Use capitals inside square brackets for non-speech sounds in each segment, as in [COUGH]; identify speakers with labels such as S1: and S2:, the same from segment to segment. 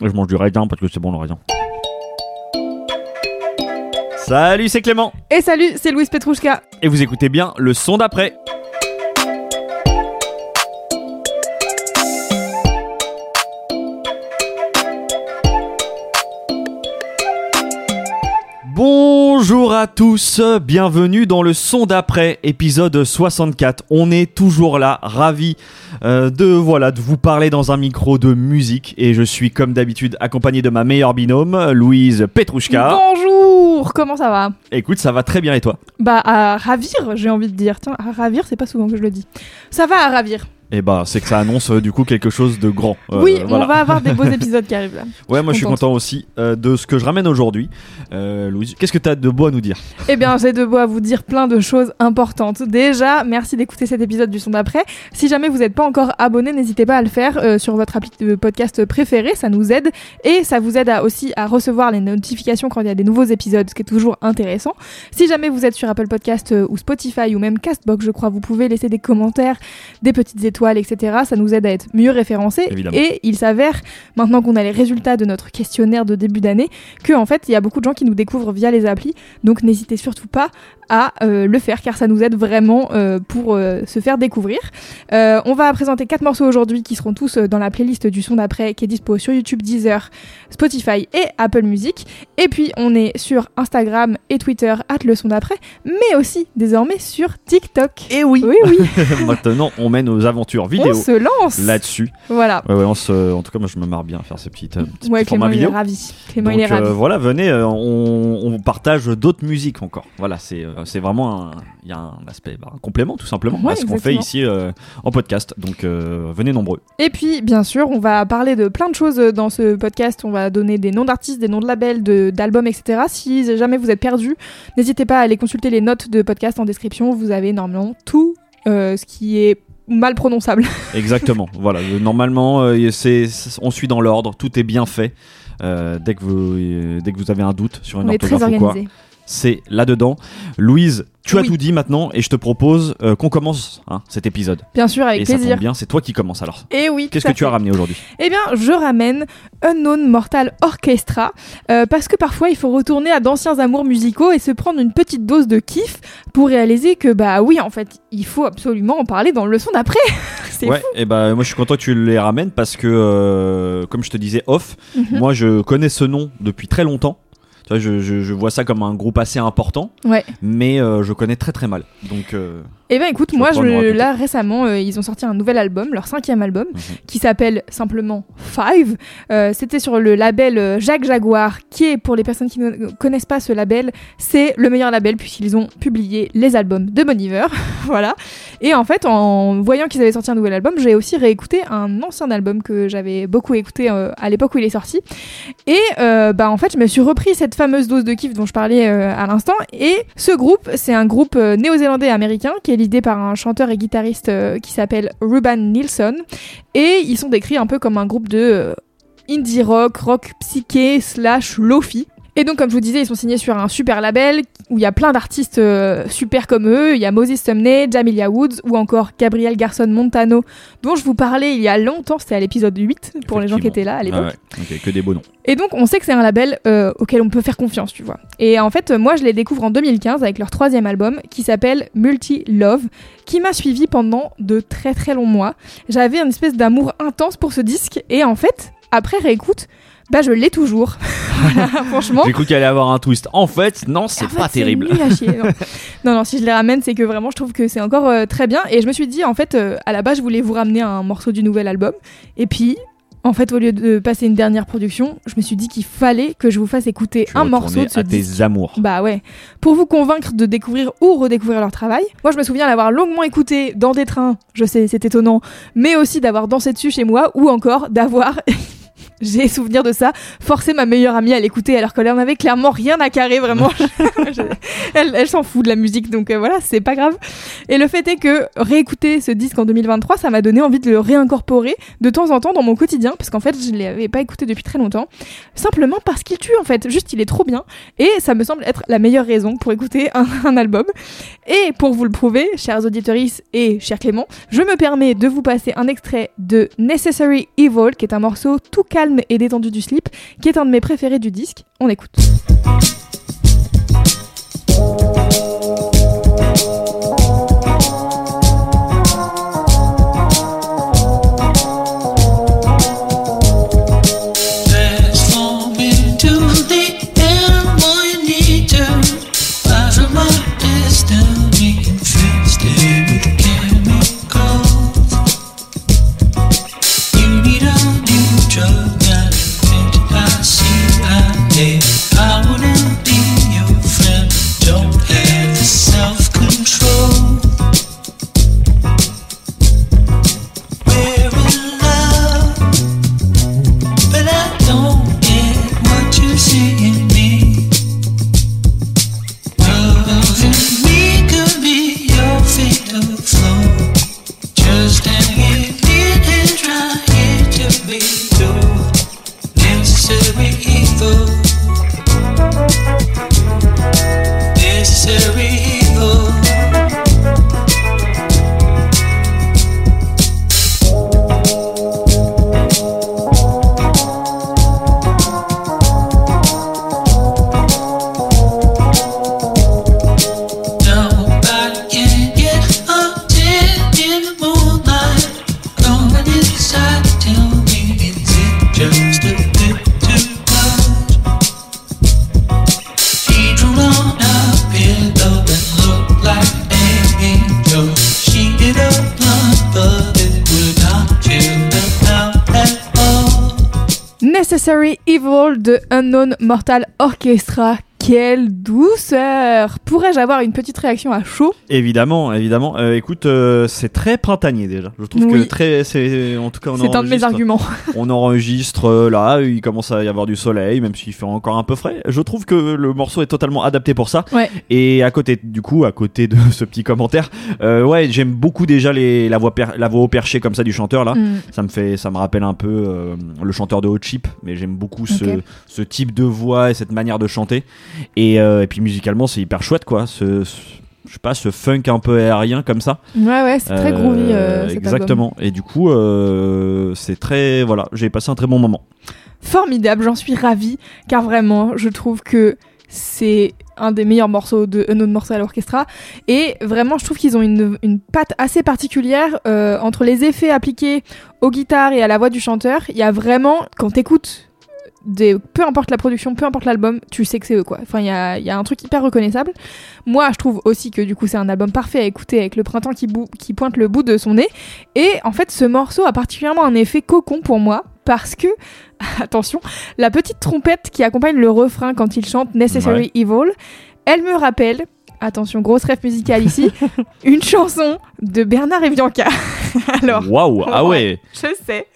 S1: Je mange du raisin parce que c'est bon le raisin. Salut, c'est Clément
S2: Et salut, c'est Louise Petrouchka.
S1: et vous écoutez bien le son d'après. Bonjour à tous, bienvenue dans le son d'après, épisode 64. On est toujours là, ravi euh, de voilà de vous parler dans un micro de musique et je suis comme d'habitude accompagné de ma meilleure binôme, Louise Petrouchka.
S2: Bonjour, comment ça va?
S1: Écoute, ça va très bien et toi?
S2: Bah à ravir, j'ai envie de dire. Tiens, à ravir, c'est pas souvent que je le dis. Ça va à ravir.
S1: Eh ben, c'est que ça annonce euh, du coup quelque chose de grand. Euh,
S2: oui,
S1: voilà.
S2: on va avoir des beaux [LAUGHS] épisodes qui arrivent là.
S1: Ouais, moi je suis content aussi euh, de ce que je ramène aujourd'hui. Louise, qu'est-ce que tu as de beau à nous dire?
S2: Eh bien, j'ai de beau à vous dire plein de choses importantes. Déjà, merci d'écouter cet épisode du son d'après. Si jamais vous n'êtes pas encore abonné, n'hésitez pas à le faire sur votre appli de podcast préféré, ça nous aide. Et ça vous aide à- aussi à recevoir les notifications quand il y a des nouveaux épisodes, ce qui est toujours intéressant. Si jamais vous êtes sur Apple Podcast ou Spotify ou même Castbox, je crois, vous pouvez laisser des commentaires, des petites étoiles, etc. Ça nous aide à être mieux référencés.
S1: Évidemment.
S2: Et il s'avère, maintenant qu'on a les résultats de notre questionnaire de début d'année, que en fait, il y a beaucoup de gens qui nous découvrent via les applis. Donc n'hésitez surtout pas à euh, le faire car ça nous aide vraiment euh, pour euh, se faire découvrir. On va présenter quatre morceaux aujourd'hui qui seront tous dans la playlist du son d'après qui est dispo sur YouTube, Deezer, Spotify et Apple Music. Et puis on est sur Instagram et Twitter at le son d'après, mais aussi désormais sur TikTok.
S1: Eh oui
S2: Oui oui, [LAUGHS]
S1: Maintenant, on mène nos aventures
S2: on
S1: vidéo
S2: se lance.
S1: là-dessus.
S2: Voilà.
S1: Ouais, ouais, on se... En tout cas, moi je me marre bien à faire ces petites, petits
S2: Ouais, il est
S1: vidéo.
S2: ravi. Clément
S1: Donc
S2: il est ravi.
S1: voilà, venez, on, on partage d'autres musiques encore. Voilà, c'est c'est vraiment un, il y a un aspect, bah, un complément tout simplement
S2: Ouais,
S1: à ce qu'on fait ici euh, en podcast. Donc euh, venez nombreux.
S2: Et puis, bien sûr, on va parler de plein de choses dans ce podcast. On va donner des noms d'artistes, des noms de labels, de- d'albums, etc. Si jamais vous êtes perdu, n'hésitez pas à aller consulter les notes de podcast en description. Vous avez normalement tout euh, ce qui est mal prononçable. [LAUGHS]
S1: Exactement. voilà, euh, normalement, euh, c'est, on suit dans l'ordre, tout est bien fait. Euh, dès que vous euh, dès que vous avez un doute sur une
S2: On est très
S1: orthographe ou quoi. C'est là-dedans. Louise, tu as tout dit maintenant et je te propose euh, qu'on commence hein, cet épisode.
S2: Bien sûr, avec
S1: et ça
S2: plaisir.
S1: tombe bien, c'est toi qui commences alors.
S2: Et oui,
S1: Qu'est-ce que tu as ramené aujourd'hui?
S2: Eh bien, je ramène Unknown Mortal Orchestra euh, parce que parfois il faut retourner à d'anciens amours musicaux et se prendre une petite dose de kiff pour réaliser que bah oui, en fait, il faut absolument en parler dans le leçon d'après. [LAUGHS] C'est
S1: Ouais,
S2: fou.
S1: et bah moi je suis content que tu les ramènes parce que euh, comme je te disais off,
S2: Mhm.
S1: moi je connais ce nom depuis très longtemps. Tu vois, je, je- je vois ça comme un groupe assez important,
S2: Ouais.
S1: mais euh, je connais très très mal. Donc euh,
S2: Eh ben écoute, moi, je, là récemment, euh, ils ont sorti un nouvel album, leur cinquième album,
S1: Mhm.
S2: qui s'appelle simplement Five. Euh, C'était sur le label euh, Jacques Jaguar, qui est pour les personnes qui ne connaissent pas ce label, c'est le meilleur label puisqu'ils ont publié les albums de Bon Iver, [LAUGHS] voilà. Et en fait, en voyant qu'ils avaient sorti un nouvel album, j'ai aussi réécouté un ancien album que j'avais beaucoup écouté euh, à l'époque où il est sorti. Et bah en fait, je me suis repris cette fameuse dose de kiff dont je parlais à l'instant. Et ce groupe, c'est un groupe néo-zélandais américain qui est l'idée par un chanteur et guitariste euh, qui s'appelle Ruben Nilsson. Et ils sont décrits un peu comme un groupe de euh, indie rock, rock psyché slash lofi. Et donc, comme je vous disais, ils sont signés sur un super label où il y a plein d'artistes euh, super comme eux. Il y a Moses Sumney, Jamilia Woods ou encore Gabriel Garson Montano, dont je vous parlais il y a longtemps. C'était à l'épisode 8 pour les gens qui étaient là à l'époque.
S1: Ah ouais, ok, que des beaux noms.
S2: Et donc, on sait que c'est un label euh, auquel on peut faire confiance, tu vois. Et en fait, moi, je les découvre en 2015 avec leur troisième album qui s'appelle Multi Love, qui m'a suivi pendant de très très longs mois. J'avais une espèce d'amour intense pour ce disque, et en fait, après réécoute, bah je l'ai toujours. [LAUGHS] Voilà, franchement.
S1: J'ai cru qu'il allait avoir un twist. En fait, non, c'est
S2: En fait,
S1: pas terrible.
S2: nul à chier, non. [LAUGHS] non, non, si je les ramène, c'est que vraiment, je trouve que c'est encore euh, très bien. Et je me suis dit, en fait, euh, à la base, je voulais vous ramener un morceau du nouvel album. Et puis, en fait, au lieu de passer une dernière production, je me suis dit qu'il fallait que je vous fasse écouter
S1: Tu
S2: un morceau de ce
S1: à tes
S2: disque.
S1: amours.
S2: Bah ouais, pour vous convaincre de découvrir ou redécouvrir leur travail. Moi, je me souviens l'avoir longuement écouté dans des trains, je sais, c'est étonnant, mais aussi d'avoir dansé dessus chez moi ou encore d'avoir. [LAUGHS] J'ai souvenir de ça, forcer ma meilleure amie à l'écouter alors qu'elle en avait clairement rien à carrer, vraiment. [LAUGHS] [LAUGHS] Elle elle s'en fout de la musique, donc euh, voilà, c'est pas grave. Et le fait est que réécouter ce disque en 2023, ça m'a donné envie de le réincorporer de temps en temps dans mon quotidien, parce qu'en fait, je ne l'avais pas écouté depuis très longtemps, simplement parce qu'il tue en fait. Juste, il est trop bien, et ça me semble être la meilleure raison pour écouter un, un album. Et pour vous le prouver, chers auditeurs et cher Clément, je me permets de vous passer un extrait de Necessary Evil, qui est un morceau tout calme et détendu du slip, qui est un de mes préférés du disque. On écoute.
S3: Necessary Evil
S2: de Unknown Mortal Orchestra. Quelle douceur Pourrais-je avoir une petite réaction à chaud?
S1: Évidemment, évidemment. Euh, écoute, euh, c'est très printanier déjà. Je trouve que très, c'est en tout cas on
S2: C'est un de mes arguments. [LAUGHS]
S1: On enregistre euh, là, il commence à y avoir du soleil, même s'il fait encore un peu frais. Je trouve que le morceau est totalement adapté pour ça.
S2: Ouais.
S1: Et à côté, du coup, à côté de [LAUGHS] ce petit commentaire, euh, ouais, j'aime beaucoup déjà les, la voix, per- la voix au perché comme ça du chanteur là.
S2: Mm.
S1: Ça me fait, ça me rappelle un peu euh, le chanteur de Hot Chip, mais j'aime beaucoup ce, ce type de voix et cette manière de chanter. Et, euh, et puis musicalement, c'est hyper chouette quoi. Ce, ce- je sais pas, ce funk un peu aérien comme ça.
S2: Ouais, ouais, c'est très
S1: Euh,
S2: groovy. euh, cet
S1: exactement. Et du coup, euh, c'est très, voilà, j'ai passé un très bon moment.
S2: formidable, j'en suis ravie, car vraiment, je trouve que c'est un des meilleurs morceaux de Unknown Mortal Orchestra. Et vraiment, je trouve qu'ils ont une, une patte assez particulière euh, entre les effets appliqués aux guitares et à la voix du chanteur. Il y a vraiment, quand t'écoutes, des, peu importe la production, peu importe l'album, tu sais que c'est eux quoi. Enfin, il y a, il y a un truc hyper reconnaissable. Moi, je trouve aussi que du coup, c'est un album parfait à écouter avec le printemps qui, bou- qui pointe le bout de son nez. Et en fait, ce morceau a particulièrement un effet cocon pour moi parce que, [LAUGHS] attention, la petite trompette qui accompagne le refrain quand il chante Necessary Evil, elle me rappelle, attention, grosse rêve musicale ici, [LAUGHS] une chanson de Bernard et Bianca. [LAUGHS] Alors,
S1: Waouh, ah ouais.
S2: je sais.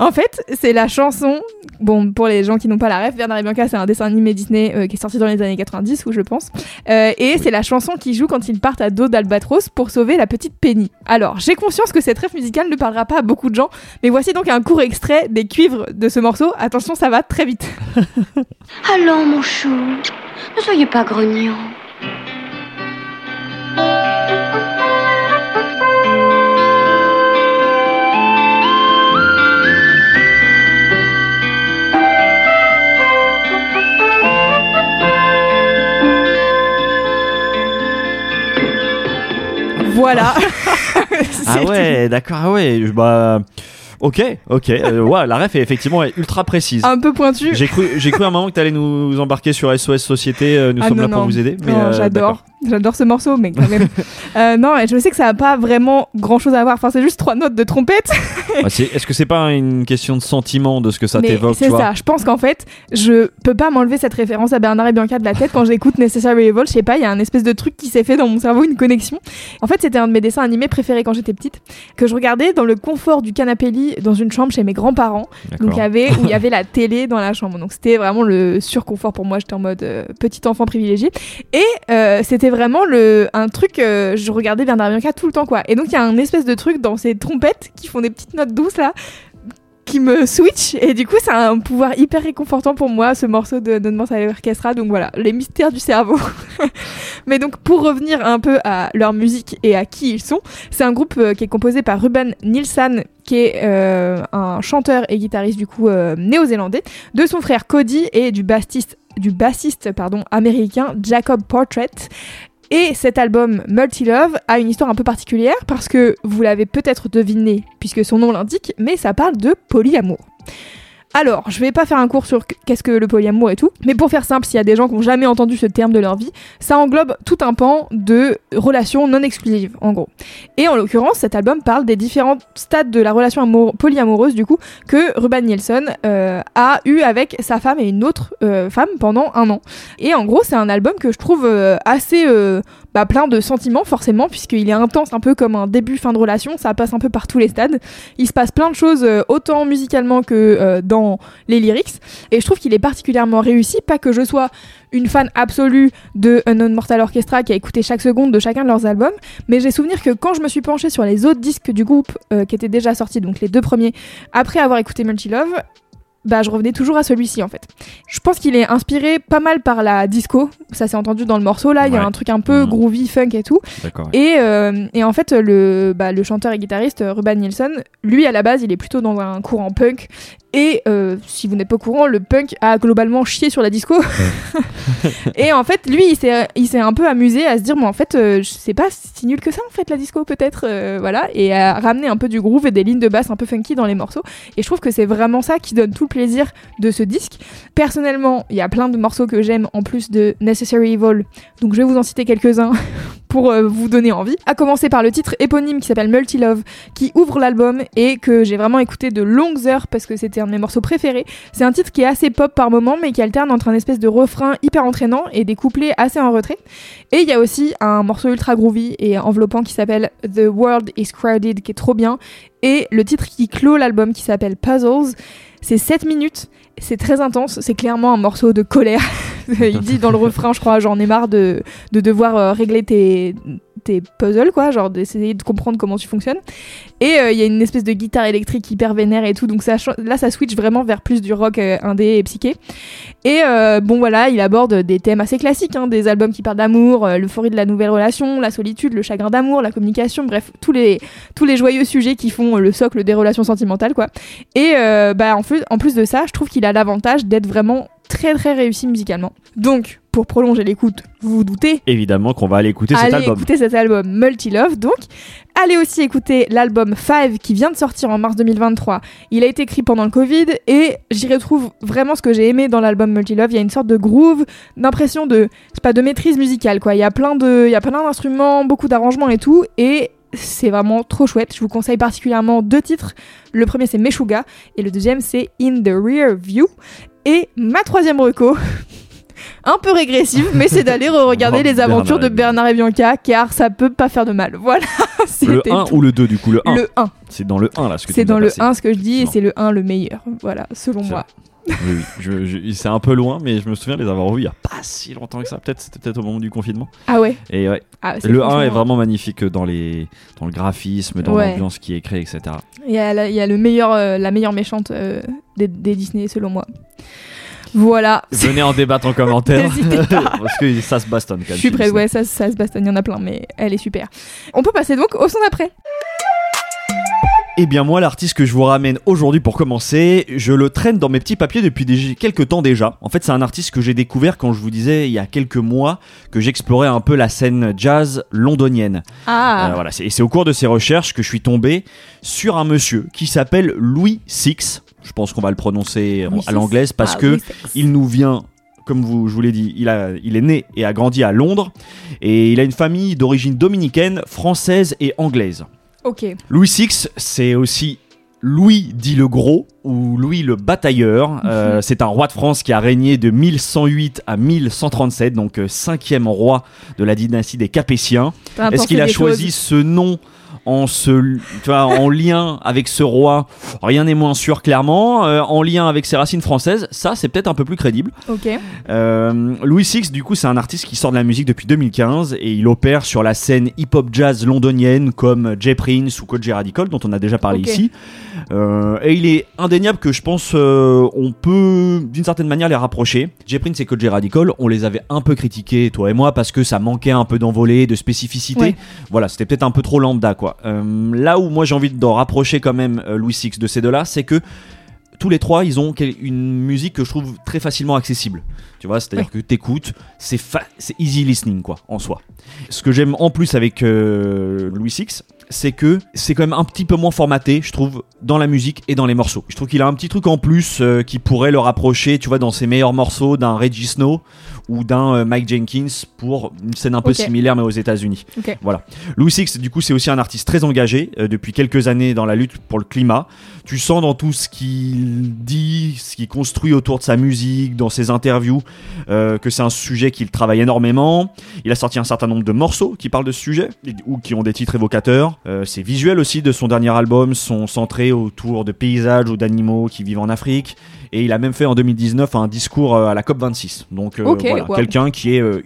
S2: En fait, c'est la chanson. Bon, pour les gens qui n'ont pas la ref, Bernard et Bianca, c'est un dessin animé Disney euh, qui est sorti dans les années 90, ou je pense. Euh, et c'est la chanson qu'ils jouent quand ils partent à dos d'Albatros pour sauver la petite Penny. Alors, j'ai conscience que cette ref musicale ne parlera pas à beaucoup de gens, mais voici donc un court extrait des cuivres de ce morceau. Attention, ça va très vite. [LAUGHS]
S4: Allons, mon chou, ne soyez pas grognon.
S2: Voilà. [LAUGHS] [LAUGHS]
S1: Ah ouais, d'accord, ah ouais. Bah, ok, ok. Euh, la ref est effectivement ultra précise.
S2: Un peu pointu.
S1: J'ai cru, j'ai cru un moment que t'allais nous embarquer sur SOS Société. euh, nous
S2: Ah
S1: sommes
S2: non,
S1: là pour
S2: non.
S1: vous aider. Mais
S2: Non,
S1: euh,
S2: j'adore. J'adore ce morceau, mais quand même. [LAUGHS] Euh, non, je sais que ça n'a pas vraiment grand chose à voir. Enfin, c'est juste trois notes de trompette.
S1: Bah, c'est- Est-ce que c'est pas une question de sentiment de ce que ça t'évoque
S2: c'est ça. Je pense qu'en fait, je peux pas m'enlever cette référence à Bernard et Bianca de la tête quand j'écoute Necessary Evil. Je sais pas, il y a un espèce de truc qui s'est fait dans mon cerveau, une connexion. En fait, c'était un de mes dessins animés préférés quand j'étais petite, que je regardais dans le confort du canapé lit dans une chambre chez mes grands-parents. Donc il y avait où il y avait la [LAUGHS] télé dans la chambre. Donc c'était vraiment le surconfort pour moi. J'étais en mode euh, petit enfant privilégié. Et euh, c'était vraiment le un truc. euh, je regardais Bernard Bianca tout le temps quoi. Et donc il y a un espèce de truc dans ces trompettes qui font des petites notes douces là qui me switch et du coup c'est un pouvoir hyper réconfortant pour moi ce morceau de Don à l'orchestra donc voilà les mystères du cerveau [LAUGHS] mais donc pour revenir un peu à leur musique et à qui ils sont c'est un groupe euh, qui est composé par Ruben Nilsson qui est euh, un chanteur et guitariste du coup euh, néo-zélandais de son frère Cody et du bassiste du bassiste pardon américain Jacob Portrait et cet album Multilove a une histoire un peu particulière parce que vous l'avez peut-être deviné puisque son nom l'indique, mais ça parle de polyamour. Alors, je vais pas faire un cours sur qu'est-ce que le polyamour et tout, mais pour faire simple, s'il y a des gens qui ont jamais entendu ce terme de leur vie, ça englobe tout un pan de relations non exclusives, en gros. Et en l'occurrence, cet album parle des différents stades de la relation amour- polyamoureuse, du coup, que Ruben Nielsen euh, a eu avec sa femme et une autre euh, femme pendant un an. Et en gros, c'est un album que je trouve euh, assez bah, plein de sentiments, forcément, puisqu'il est intense, un peu comme un début-fin de relation, ça passe un peu par tous les stades. Il se passe plein de choses, euh, autant musicalement que euh, dans les lyrics. Et je trouve qu'il est particulièrement réussi, pas que je sois une fan absolue de Unknown Mortal Orchestra qui a écouté chaque seconde de chacun de leurs albums, mais j'ai souvenir que quand je me suis penchée sur les autres disques du groupe euh, qui étaient déjà sortis, donc les deux premiers, après avoir écouté Multilove, bah je revenais toujours à celui-ci en fait. Je pense qu'il est inspiré pas mal par la disco, ça s'est entendu dans le morceau là, il y a un truc un peu
S1: Mhm.
S2: groovy, funk et tout. Et, euh, et en fait, le, bah, le chanteur et guitariste euh, Ruben Nielsen, lui à la base, il est plutôt dans un courant punk. Et euh, si vous n'êtes pas au courant, le punk a globalement chié sur la disco. [LAUGHS] et en fait, lui, il s'est, il s'est un peu amusé à se dire, mais en fait, euh, c'est pas si nul que ça, en fait, la disco, peut-être. euh, voilà. Et à ramener un peu du groove et des lignes de basse un peu funky dans les morceaux. Et je trouve que c'est vraiment ça qui donne tout le plaisir de ce disque. Personnellement, il y a plein de morceaux que j'aime en plus de Necessary Evil. Donc je vais vous en citer quelques-uns pour euh, vous donner envie. À commencer par le titre éponyme qui s'appelle Multilove, qui ouvre l'album et que j'ai vraiment écouté de longues heures parce que c'était un de mes morceaux préférés. C'est un titre qui est assez pop par moment, mais qui alterne entre un espèce de refrain hyper entraînant et des couplets assez en retrait. Et il y a aussi un morceau ultra groovy et enveloppant qui s'appelle The World is Crowded, qui est trop bien. Et le titre qui clôt l'album qui s'appelle Puzzles. C'est 7 minutes, c'est très intense, c'est clairement un morceau de colère. [LAUGHS] [LAUGHS] il dit dans le refrain, je crois, j'en ai marre de, de devoir euh, régler tes, puzzles, quoi, genre d'essayer de comprendre comment tu fonctionnes. Et euh, il y a une espèce de guitare électrique hyper vénère et tout, donc là ça switch vraiment vers plus du rock euh, indé et psyché. Et bon voilà, il aborde des thèmes assez classiques, hein, des albums qui parlent d'amour, l'euphorie de la nouvelle relation, la solitude, le chagrin d'amour, la communication, bref, tous les, joyeux sujets qui font le socle des relations sentimentales, quoi. Et bah, en plus de ça, je trouve qu'il a l'avantage d'être vraiment très très réussi musicalement. Donc, pour prolonger l'écoute, vous vous doutez,
S1: Évidemment qu'on va aller écouter cet
S2: allez
S1: album.
S2: écouter cet album Multilove. Donc, allez aussi écouter l'album 5 qui vient de sortir en mars 2023. Il a été écrit pendant le Covid et j'y retrouve vraiment ce que j'ai aimé dans l'album Multilove. Il y a une sorte de groove, d'impression de, c'est pas de maîtrise musicale quoi. Il y a plein de, il y a plein d'instruments, beaucoup d'arrangements et tout et c'est vraiment trop chouette. Je vous conseille particulièrement deux titres. Le premier c'est Meshuga et le deuxième c'est In the Rear View. Et ma troisième reco, un peu régressive, mais c'est d'aller [LAUGHS] re-regarder les aventures
S1: Bernard
S2: de Bernard et Bianca, car ça peut pas faire de mal. Voilà, [LAUGHS]
S1: Le
S2: c'était
S1: 1
S2: tout.
S1: ou le 2 du coup Le 1.
S2: Le 1.
S1: C'est dans le 1 là ce que
S2: C'est dans le
S1: passé.
S2: 1 ce que je dis, et c'est le 1 le meilleur. Voilà, selon moi.
S1: Oui, oui. Je- je- c'est un peu loin, mais je me souviens de les avoir revus il y a pas si longtemps que ça. Peut-être c'était peut-être au moment du confinement.
S2: Ah ouais,
S1: Et ouais,
S2: ah,
S1: le 1
S2: franchement-
S1: est vraiment magnifique dans les dans le graphisme, dans
S2: Ouais.
S1: l'ambiance qui est créée, etc.
S2: Il y a, la, il y a le meilleur, euh, la meilleure méchante euh, des, des Disney, selon moi. Voilà.
S1: Venez en débattre en commentaire [LAUGHS]
S2: pas. [LAUGHS]
S1: parce que ça se bastonne quand
S2: Je
S1: même.
S2: suis
S1: chez
S2: prête, ouais, ça, ça se bastonne, il y en a plein, mais elle est super. On peut passer donc au son d'après.
S1: Eh bien moi l'artiste que je vous ramène aujourd'hui pour commencer, je le traîne dans mes petits papiers depuis quelques temps déjà. En fait c'est un artiste que j'ai découvert quand je vous disais il y a quelques mois que j'explorais un peu la scène jazz londonienne.
S2: Ah,
S1: Euh, voilà, et c'est au cours de ces recherches que je suis tombé sur un monsieur qui s'appelle Louis Six. Je pense qu'on va le prononcer à l'anglaise parce
S2: Ah,
S1: que il nous vient comme vous, je vous l'ai dit, il, a, il est né et a grandi à Londres et il a une famille d'origine dominicaine, française et anglaise.
S2: Ok.
S1: Louis VI, c'est aussi Louis dit le Gros ou Louis le Batailleur. Euh, c'est un roi de France qui a régné de 1108 à 1137, donc euh, cinquième roi de la dynastie des Capétiens. Est-ce qu'il a choisi
S2: choses.
S1: ce nom en, se, tu vois, en lien avec ce roi Rien n'est moins sûr clairement. Euh, en lien avec ses racines françaises, ça c'est peut-être un peu plus crédible.
S2: Ok.
S1: Euh, Louis VI, du coup, c'est un artiste qui sort de la musique depuis 2015 et il opère sur la scène hip-hop jazz londonienne comme Jay Prince ou Coach Radical, dont on a déjà parlé ici. Euh, et il est indéniable que je pense on peut d'une certaine manière les rapprocher. Jay Prince et Coach Radical, on les avait un peu critiqués, toi et moi, parce que ça manquait un peu d'envolée, de spécificité.
S2: Ouais.
S1: Voilà, c'était peut-être un peu trop lambda, quoi. Euh, là où moi j'ai envie d'en rapprocher quand même euh, Louis VI de ces deux-là, c'est que tous les trois, ils ont une musique que je trouve très facilement accessible. Tu vois, c'est-à-dire que t'écoutes, c'est c'est easy listening quoi, en soi. Ce que j'aime en plus avec euh, Louis VI, c'est que c'est quand même un petit peu moins formaté, je trouve, dans la musique et dans les morceaux. Je trouve qu'il a un petit truc en plus euh, qui pourrait le rapprocher, tu vois, dans ses meilleurs morceaux d'un Reggie Snow ou d'un euh, Mike Jenkins pour une scène un peu similaire mais aux États-Unis. Voilà. Louis Six, du coup, c'est aussi un artiste très engagé euh, depuis quelques années dans la lutte pour le climat. Tu sens dans tout ce qu'il dit, ce qu'il construit autour de sa musique, dans ses interviews, euh, que c'est un sujet qu'il travaille énormément. Il a sorti un certain nombre de morceaux qui parlent de ce sujet ou qui ont des titres évocateurs. Euh, ses visuels aussi de son dernier album sont centrés autour de paysages ou d'animaux qui vivent en Afrique. Et il a même fait en 2019 un discours à la COP26. Donc
S2: Ok,
S1: voilà, quelqu'un qui est euh,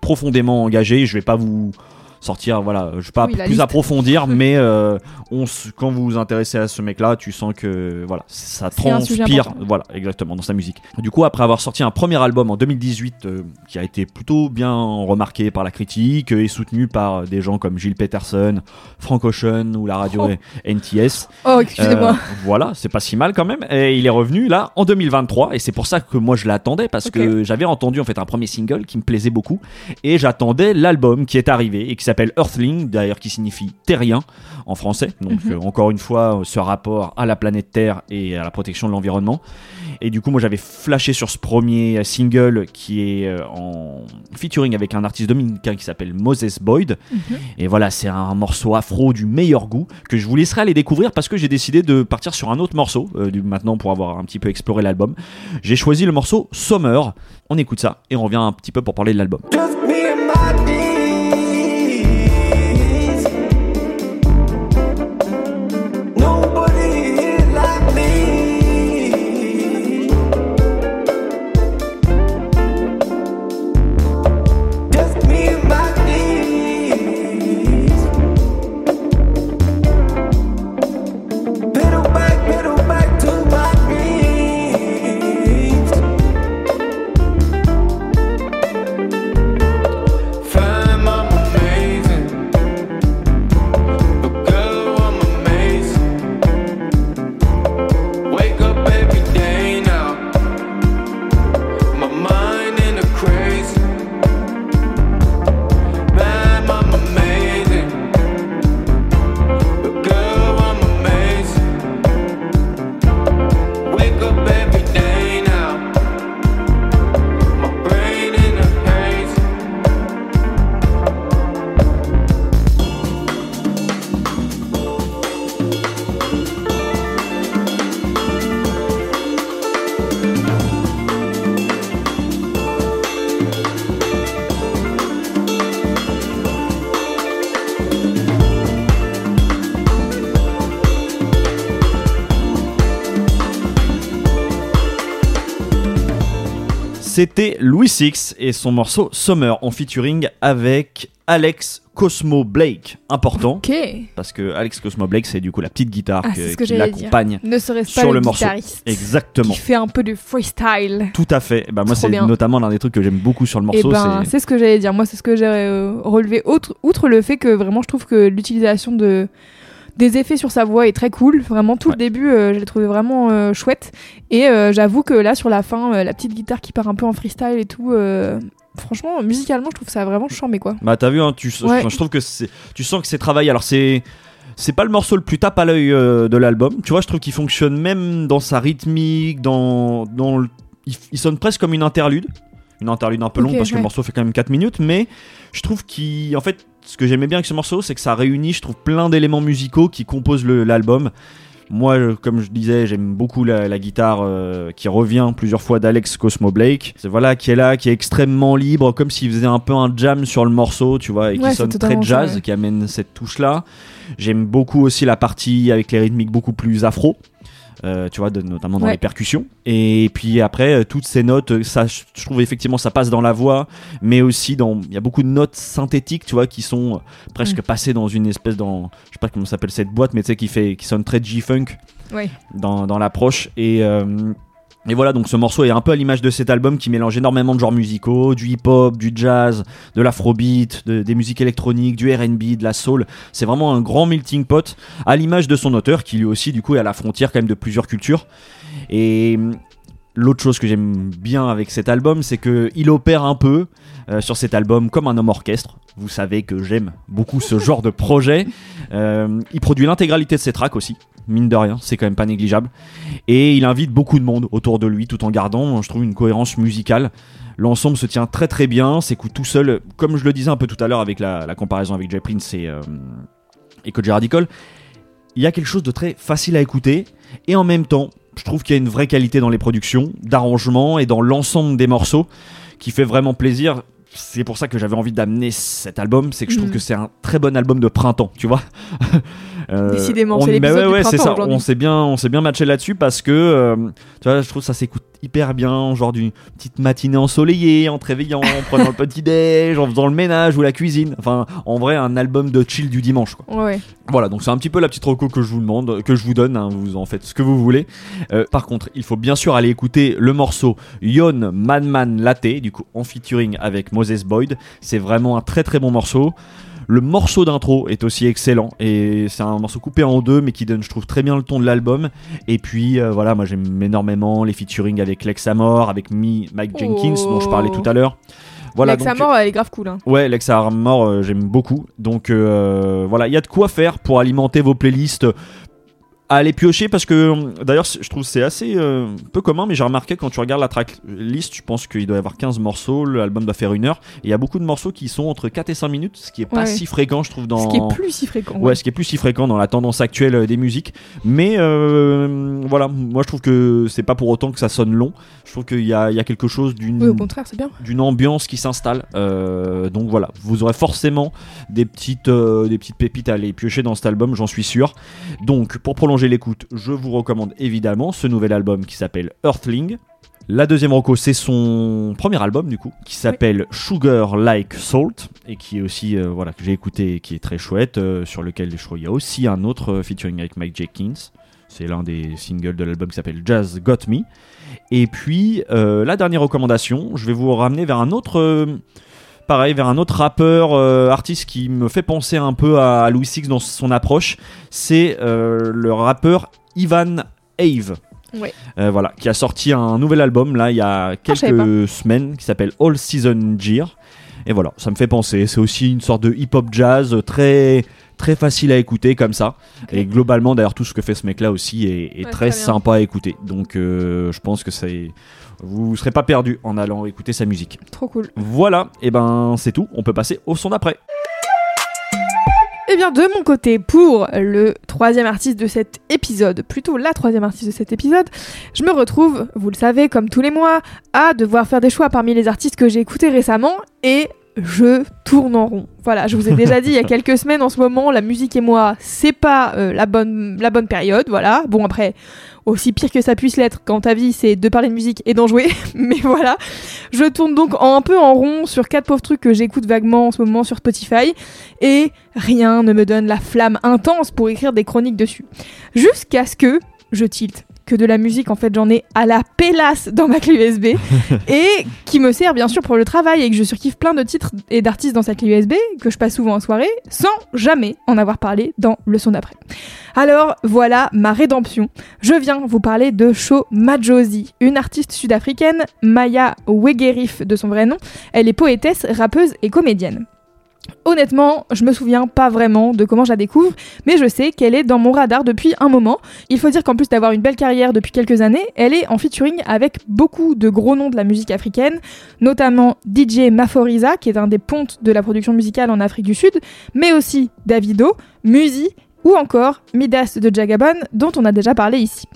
S1: profondément engagé. Je vais pas vous sortir, voilà, je vais pas
S2: Oui,
S1: plus
S2: liste.
S1: approfondir, [LAUGHS] mais euh, on, quand vous vous intéressez à ce mec-là, tu sens que voilà, ça transpire, voilà, exactement dans sa musique. Du coup, après avoir sorti un premier album en 2018 euh, qui a été plutôt bien remarqué par la critique euh, et soutenu par des gens comme Gilles Peterson, Frank Ocean ou la radio
S2: Oh.
S1: NTS,
S2: Oh, excusez-moi.
S1: euh, voilà, c'est pas si mal quand même. Et il est revenu là en 2023 et c'est pour ça que moi je l'attendais parce que j'avais entendu en fait un premier single qui me plaisait beaucoup et j'attendais l'album qui est arrivé et qui s'appelle Earthling, d'ailleurs qui signifie terrien en français. Donc
S2: Mhm.
S1: euh, encore une fois, euh, ce rapport à la planète Terre et à la protection de l'environnement. Et du coup, moi j'avais flashé sur ce premier single qui est euh, en featuring avec un artiste dominicain qui s'appelle Moses Boyd.
S2: Mhm.
S1: Et voilà, c'est un morceau afro du meilleur goût que je vous laisserai aller découvrir parce que j'ai décidé de partir sur un autre morceau euh, du, maintenant pour avoir un petit peu exploré l'album. J'ai choisi le morceau Summer. On écoute ça et on revient un petit peu pour parler de l'album. C'était Louis Six et son morceau Summer en featuring avec Alex Cosmo Blake. Important parce que Alex Cosmo Blake c'est du coup la petite guitare
S2: Ah,
S1: que- qui l'accompagne
S2: Ne serait-ce pas
S1: sur
S2: le,
S1: le morceau. Exactement.
S2: qui fait un peu du freestyle.
S1: Tout à fait. Bah, moi, c'est notamment l'un des trucs que j'aime beaucoup sur le morceau.
S2: ben,
S1: c'est
S2: c'est ce que j'allais dire. Moi, c'est ce que j'ai euh, relevé. Outre, outre le fait que vraiment, je trouve que l'utilisation de des effets sur sa voix est très cool. Vraiment, tout
S1: Ouais.
S2: le début, euh, je l'ai trouvé vraiment euh, chouette. Et euh, j'avoue que là, sur la fin, la petite guitare qui part un peu en freestyle et tout. Franchement, musicalement, je trouve ça vraiment charmé, quoi.
S1: Bah t'as vu, hein, tu,
S2: Ouais.
S1: enfin, je trouve que c'est, tu sens que c'est travaillé. Alors c'est, c'est pas le morceau le plus tape à l'œil de l'album. Tu vois, je trouve qu'il fonctionne même dans sa rythmique, dans, dans le- il, il sonne presque comme une interlude. Une interlude un peu longue parce que
S2: ouais.
S1: le morceau fait quand même 4 minutes, mais je trouve qu'il. En fait, ce que j'aimais bien avec ce morceau, c'est que ça réunit, je trouve, plein d'éléments musicaux qui composent l'album. Moi, euh, comme je disais, j'aime beaucoup la, la guitare euh, qui revient plusieurs fois d'Alex Cosmo Blake. C'est voilà, qui est là, qui est extrêmement libre, comme s'il faisait un peu un jam sur le morceau, tu vois, et qui
S2: Ouais,
S1: sonne très jazz, qui amène cette touche-là. J'aime beaucoup aussi la partie avec les rythmiques beaucoup plus afro. Euh, tu vois, de- notamment dans
S2: Ouais.
S1: les percussions. Et puis après, euh, toutes ces notes, euh, ça, je trouve effectivement, ça passe dans la voix, mais aussi dans, il y a beaucoup de notes synthétiques, tu vois, qui sont presque
S2: Mm.
S1: passées dans une espèce dans, je sais pas comment s'appelle cette boîte, mais tu sais, qui fait, qui sonne très G-funk
S2: Ouais.
S1: dans, dans l'approche. Et, euh, et voilà, donc ce morceau est un peu à l'image de cet album qui mélange énormément de genres musicaux, du hip-hop, du jazz, de l'afrobeat, de- des musiques électroniques, du R&B, de la soul. C'est vraiment un grand melting pot à l'image de son auteur qui lui aussi du coup est à la frontière quand même de plusieurs cultures. Et l'autre chose que j'aime bien avec cet album, c'est que il opère un peu euh, sur cet album comme un homme orchestre. Vous savez que j'aime beaucoup ce genre de projet. Euh, il produit l'intégralité de ses tracks aussi, mine de rien, c'est quand même pas négligeable. Et il invite beaucoup de monde autour de lui tout en gardant, je trouve, une cohérence musicale. L'ensemble se tient très très bien, s'écoute tout seul, comme je le disais un peu tout à l'heure avec la, comparaison avec Jay Prince et, euh, et Koji Radical. Il y a quelque chose de très facile à écouter et en même temps, je trouve qu'il y a une vraie qualité dans les productions, d'arrangement et dans l'ensemble des morceaux qui fait vraiment plaisir. C'est pour ça que j'avais envie d'amener cet album, c'est que je trouve
S2: Mhm.
S1: que c'est un très bon album de printemps, tu vois. [LAUGHS] Euh,
S2: Décidément,
S1: on-
S2: c'est l'épisode
S1: ouais, ouais, c'est ça. On s'est bien, on s'est bien matché là-dessus parce que, euh, tu vois, je trouve que ça s'écoute hyper bien, genre d'une petite matinée ensoleillée, en te réveillant, en prenant le petit déj, en faisant le ménage ou la cuisine. Enfin, en vrai, un album de chill du dimanche, quoi.
S2: Ouais, ouais.
S1: Voilà, donc c'est un petit peu la petite reco que je vous demande, que je vous donne, hein, vous en faites ce que vous voulez. Euh, par contre, il faut bien sûr aller écouter le morceau Yon Madman Latte, du coup en featuring avec Moses Boyd. C'est vraiment un très très bon morceau. Le morceau d'intro est aussi excellent et c'est un morceau coupé en deux mais qui donne je trouve très bien le ton de l'album et puis euh, voilà moi j'aime énormément les featuring avec Lex Amor avec Mi- Mike Jenkins dont je parlais
S2: Oh.
S1: tout à l'heure voilà
S2: Lex Amor, elle est grave cool. Hein.
S1: Ouais, Lex Armor, euh, j'aime beaucoup. Donc euh, voilà, il y a de quoi faire pour alimenter vos playlists. À aller piocher parce que d'ailleurs je trouve c'est assez euh, peu commun mais j'ai remarqué quand tu regardes la tracklist je pense qu'il doit y avoir 15 morceaux l'album doit faire une heure et il y a beaucoup de morceaux qui sont entre 4 et 5 minutes ce qui est pas
S2: Ouais.
S1: si fréquent je trouve dans
S2: Ce qui est plus si fréquent.
S1: Ouais, ce qui est plus si fréquent dans la tendance actuelle euh, des musiques. Mais euh, voilà, moi je trouve que c'est pas pour autant que ça sonne long. Je trouve qu'il y y a quelque chose d'une
S2: Oui, au contraire, c'est bien.
S1: d'une ambiance qui s'installe. Euh, donc voilà, vous aurez forcément des petites, des petites pépites à aller piocher dans cet album, j'en suis sûr. Donc pour prolonger l'écoute, je vous recommande évidemment ce nouvel album qui s'appelle Earthling. La deuxième reco, c'est son premier album du coup, qui s'appelle Sugar Like Salt et qui est aussi euh, voilà que j'ai écouté, et qui est très chouette, euh, sur lequel je crois il y a aussi un autre euh, featuring avec Mike Jenkins. C'est l'un des singles de l'album qui s'appelle Jazz Got Me. Et puis la dernière recommandation, je vais vous ramener vers un autre. Pareil, vers un autre rappeur, euh, artiste qui me fait penser un peu à, à Louis Six dans son approche, c'est euh, le rappeur Ivan Ave.
S2: Ouais.
S1: Euh, voilà, qui a sorti un nouvel album là il y a
S2: Ah,
S1: quelques semaines qui s'appelle All Season Gear. Et voilà, ça me fait penser. C'est aussi une sorte de hip-hop jazz très très facile à écouter comme ça. Et globalement, d'ailleurs, tout ce que fait ce mec-là aussi est, est
S2: Ouais,
S1: très sympa à écouter. Donc, euh, je pense que c'est vous serez pas perdu en allant écouter sa musique.
S2: Trop cool.
S1: Voilà, et ben c'est tout. On peut passer au son d'après.
S2: Eh bien, de mon côté, pour le troisième artiste de cet épisode, plutôt la troisième artiste de cet épisode, je me retrouve, vous le savez, comme tous les mois, à devoir faire des choix parmi les artistes que j'ai écoutés récemment et je tourne en rond. Voilà, je vous ai déjà dit il y a [LAUGHS] quelques semaines en ce moment, la musique et moi, c'est pas euh, la, bonne, la bonne période, voilà. Bon, après, aussi pire que ça puisse l'être quand ta vie c'est de parler de musique et d'en jouer, [LAUGHS] mais voilà. Je tourne donc un peu en rond sur quatre pauvres trucs que j'écoute vaguement en ce moment sur Spotify et rien ne me donne la flamme intense pour écrire des chroniques dessus. Jusqu'à ce que je tilte que de la musique en fait j'en ai à la pélasse dans ma clé USB [LAUGHS] et qui me sert bien sûr pour le travail et que je surkiffe plein de titres et d'artistes dans cette clé USB que je passe souvent en soirée sans jamais en avoir parlé dans le son d'après. Alors voilà ma rédemption. Je viens vous parler de Sho Majosi, une artiste sud-africaine, Maya Wegerif de son vrai nom. Elle est poétesse, rappeuse et comédienne. Honnêtement, je me souviens pas vraiment de comment je la découvre, mais je sais qu'elle est dans mon radar depuis un moment. Il faut dire qu'en plus d'avoir une belle carrière depuis quelques années, elle est en featuring avec beaucoup de gros noms de la musique africaine, notamment DJ Maforiza, qui est un des pontes de la production musicale en Afrique du Sud, mais aussi Davido, Musi ou encore Midas de Jagabon, dont on a déjà parlé ici.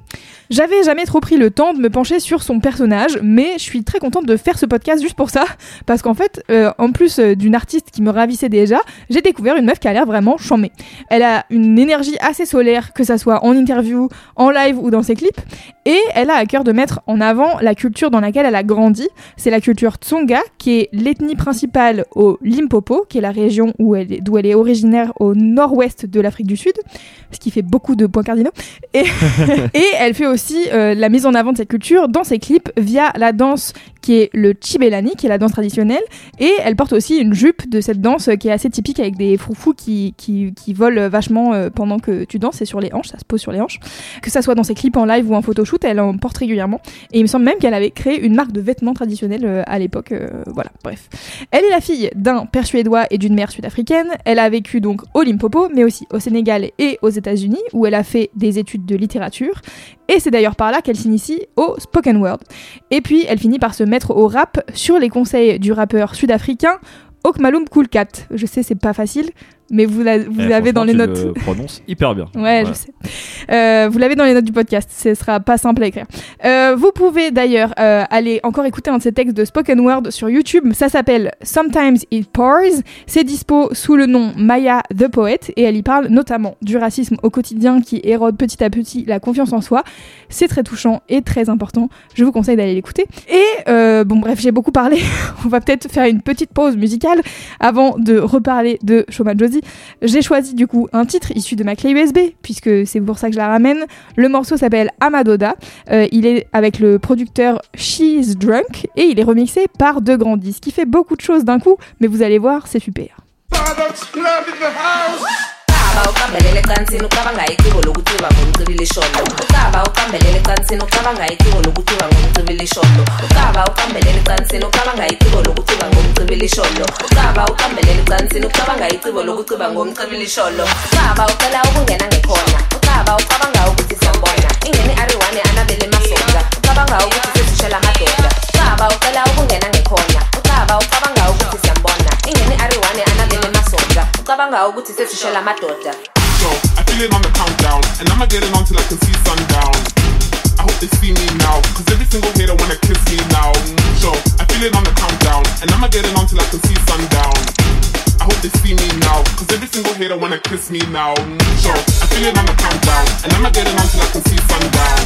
S2: J'avais jamais trop pris le temps de me pencher sur son personnage, mais je suis très contente de faire ce podcast juste pour ça, [LAUGHS] parce qu'en fait, euh, en plus euh, d'une artiste qui me ravissait déjà, j'ai découvert une meuf qui a l'air vraiment chambée. Elle a une énergie assez solaire, que ça soit en interview, en live ou dans ses clips, et elle a à cœur de mettre en avant la culture dans laquelle elle a grandi. C'est la culture Tsonga, qui est l'ethnie principale au Limpopo, qui est la région où elle est- d'où elle est originaire au nord-ouest de l'Afrique du Sud, ce qui fait beaucoup de points cardinaux. Et [LAUGHS] elle fait aussi euh, la mise en avant de cette culture dans ses clips via la danse qui est le chibelani, qui est la danse traditionnelle, et elle porte aussi une jupe de cette danse qui est assez typique avec des froufous qui, qui, qui volent vachement euh, pendant que tu danses, c'est sur les hanches, ça se pose sur les hanches. Que ça soit dans ses clips en live ou en photoshoot, elle en porte régulièrement. Et il me semble même qu'elle avait créé une marque de vêtements traditionnels euh, à l'époque. euh, voilà, bref. Elle est la fille d'un père suédois et d'une mère sud-africaine. Elle a vécu donc au Limpopo, mais aussi au Sénégal et aux États-Unis, où elle a fait des études de littérature. Et c'est d'ailleurs par là qu'elle s'initie au spoken word. Et puis elle finit par se mettre au rap sur les conseils du rappeur sud-africain Okmalum Coolcat. Je sais, c'est pas facile, mais vous l'avez vous
S1: Eh,
S2: l'avez dans les notes.
S1: tu le prononces hyper bien.
S2: Ouais, je sais. Euh, vous l'avez dans les notes du podcast, ce sera pas simple à écrire. Euh, vous pouvez d'ailleurs euh, aller encore écouter un de ces textes de Spoken Word sur YouTube. Ça s'appelle Sometimes It Pours. C'est dispo sous le nom Maya the Poet et elle y parle notamment du racisme au quotidien qui érode petit à petit la confiance en soi. C'est très touchant et très important. Je vous conseille d'aller l'écouter. Et bon, bref, j'ai beaucoup parlé. [LAUGHS] On va peut-être faire une petite pause musicale avant de reparler de Shoma Josie. J'ai choisi du coup un titre issu de ma clé USB, puisque c'est pour ça que je la ramène. Le morceau s'appelle Amadoda. Euh, il est avec le producteur She's Drunk et il est remixé par De Grandis, qui fait beaucoup de choses d'un coup, mais vous allez voir, c'est super.
S5: Uqambelele ecansini ucabanga iciko lokuthi uba ngumcibili sholo. Ucaba uqambelele ecansini ucabanga iciko lokuthi uba ngumcibili sholo. Ucaba uqambelele ecansini ucabanga iciko lokuthi uba ngumcibili sholo. Ucaba uqambelele ecansini ucabanga iciko lokuthi uba ngumcibili sholo. Ucaba ucela ukungena ngekhona. Ucaba ucabanga masoka ukuthi sesishela amadoda
S6: So I feel it on the countdown, and I'ma get it on till I can see sundown. I hope they see me now, cause every single hater wanna kiss me now. So I feel it on the countdown, and I'ma get it on till I can see sundown. I hope they see me now, cause every single hater wanna kiss me now. So I feel it on the countdown, and I'ma get it on till I can see sundown.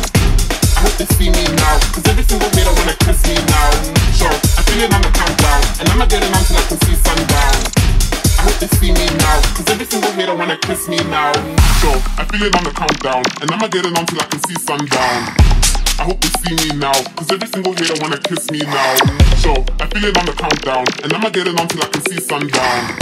S6: I hope they see me now, cause every single hater wanna kiss me now. So I feel it on the countdown, and I'ma get it on till I can see sundown. I hope they see me now, cause every single hater wanna kiss me now. So I feel it on the countdown, and I'ma get it on till I can see sundown. I hope they see me now, cause every single hater wanna kiss me now. So I feel it on the countdown, and I'ma get it on till I can see sundown.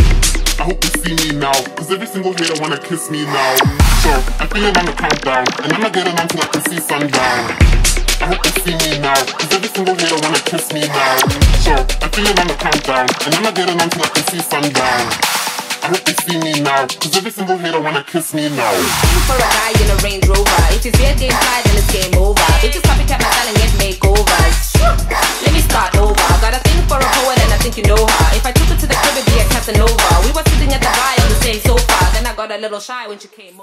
S6: I hope they see me now, cause every single hater wanna kiss me now. So I feel it on the countdown, and I'ma get it on till I can see sundown. I hope they see me now, cause every single hater wanna kiss me now. So I feel it on the countdown, and I'ma get it on till I can see sundown. I hope they see me now, cause every single hater wanna kiss me now.
S5: Looking for a guy in a Range Rover. If it's their game tied, then it's game over. Bitches copycat my style and get makeovers. Let me start over.